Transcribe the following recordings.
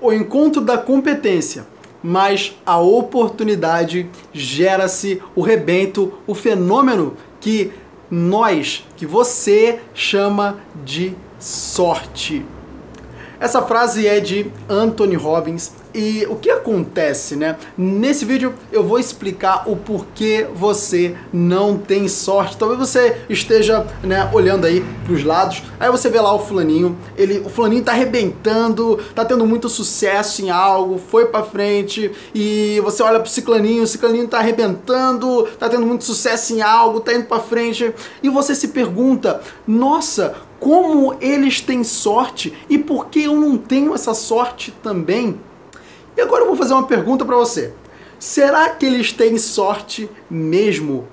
o encontro da competência, mas a oportunidade gera-se o rebento, o fenômeno que nós, que você chama de sorte. Essa frase é de Anthony Robbins. E o que acontece, né? Nesse vídeo eu vou explicar o porquê você não tem sorte. Talvez você esteja, né, olhando aí pros lados, aí você vê lá o fulaninho, ele, o fulaninho tá arrebentando, tá tendo muito sucesso em algo, foi para frente. E você olha pro ciclaninho, o ciclaninho tá arrebentando, tá tendo muito sucesso em algo, tá indo para frente. E você se pergunta: "Nossa, como eles têm sorte e por que eu não tenho essa sorte também? E agora eu vou fazer uma pergunta para você. Será que eles têm sorte mesmo?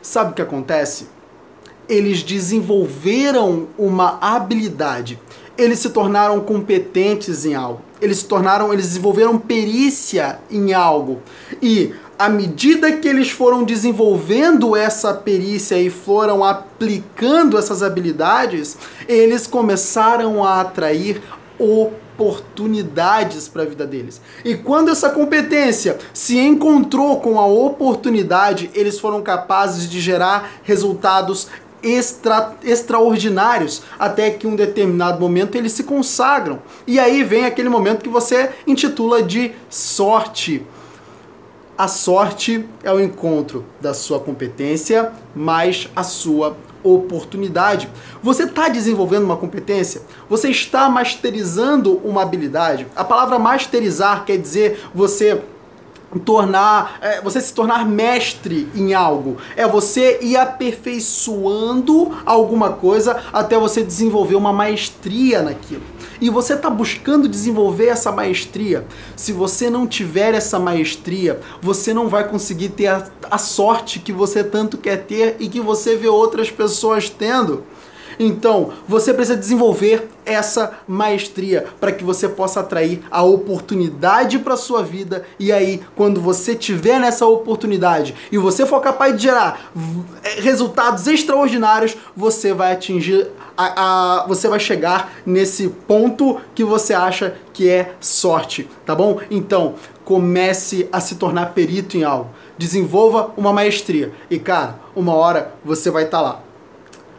Sabe o que acontece? Eles desenvolveram uma habilidade. Eles se tornaram competentes em algo. Eles se tornaram, eles desenvolveram perícia em algo. E à medida que eles foram desenvolvendo essa perícia e foram aplicando essas habilidades, eles começaram a atrair oportunidades para a vida deles. E quando essa competência se encontrou com a oportunidade, eles foram capazes de gerar resultados extra, extraordinários, até que um determinado momento eles se consagram. E aí vem aquele momento que você intitula de sorte. A sorte é o encontro da sua competência mais a sua oportunidade. Você está desenvolvendo uma competência? Você está masterizando uma habilidade? A palavra masterizar quer dizer você tornar, é, você se tornar mestre em algo. É você ir aperfeiçoando alguma coisa até você desenvolver uma maestria naquilo. E você está buscando desenvolver essa maestria. Se você não tiver essa maestria, você não vai conseguir ter a, a sorte que você tanto quer ter e que você vê outras pessoas tendo. Então, você precisa desenvolver essa maestria para que você possa atrair a oportunidade para sua vida e aí, quando você tiver nessa oportunidade e você for capaz de gerar é, resultados extraordinários, você vai atingir a, a, você vai chegar nesse ponto que você acha que é sorte, tá bom? Então, comece a se tornar perito em algo. Desenvolva uma maestria. E cara, uma hora você vai estar tá lá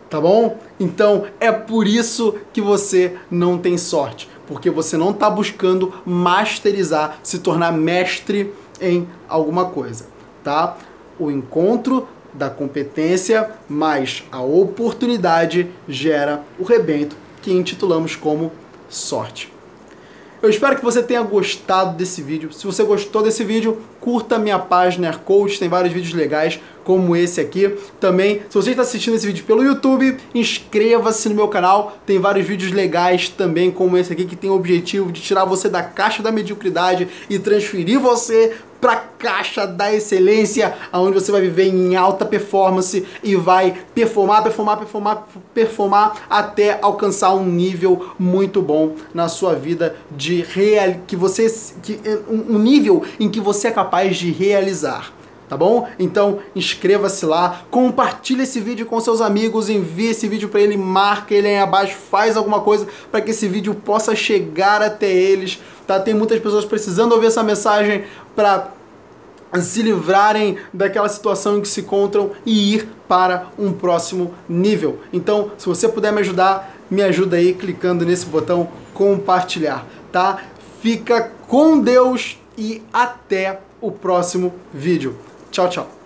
tá bom? Então é por isso que você não tem sorte, porque você não está buscando masterizar, se tornar mestre em alguma coisa, tá? O encontro da competência mais a oportunidade gera o rebento que intitulamos como sorte. Eu espero que você tenha gostado desse vídeo. Se você gostou desse vídeo, curta minha página Coach, tem vários vídeos legais como esse aqui. Também, se você está assistindo esse vídeo pelo YouTube, inscreva-se no meu canal. Tem vários vídeos legais também como esse aqui que tem o objetivo de tirar você da caixa da mediocridade e transferir você para a caixa da excelência, onde você vai viver em alta performance e vai performar, performar, performar, performar até alcançar um nível muito bom na sua vida de real que você que um nível em que você é capaz de realizar tá bom? Então inscreva-se lá, compartilhe esse vídeo com seus amigos, envie esse vídeo para ele, marca ele aí abaixo, faz alguma coisa para que esse vídeo possa chegar até eles, tá? Tem muitas pessoas precisando ouvir essa mensagem para se livrarem daquela situação em que se encontram e ir para um próximo nível. Então, se você puder me ajudar, me ajuda aí clicando nesse botão compartilhar, tá? Fica com Deus e até o próximo vídeo. Tchau, tchau.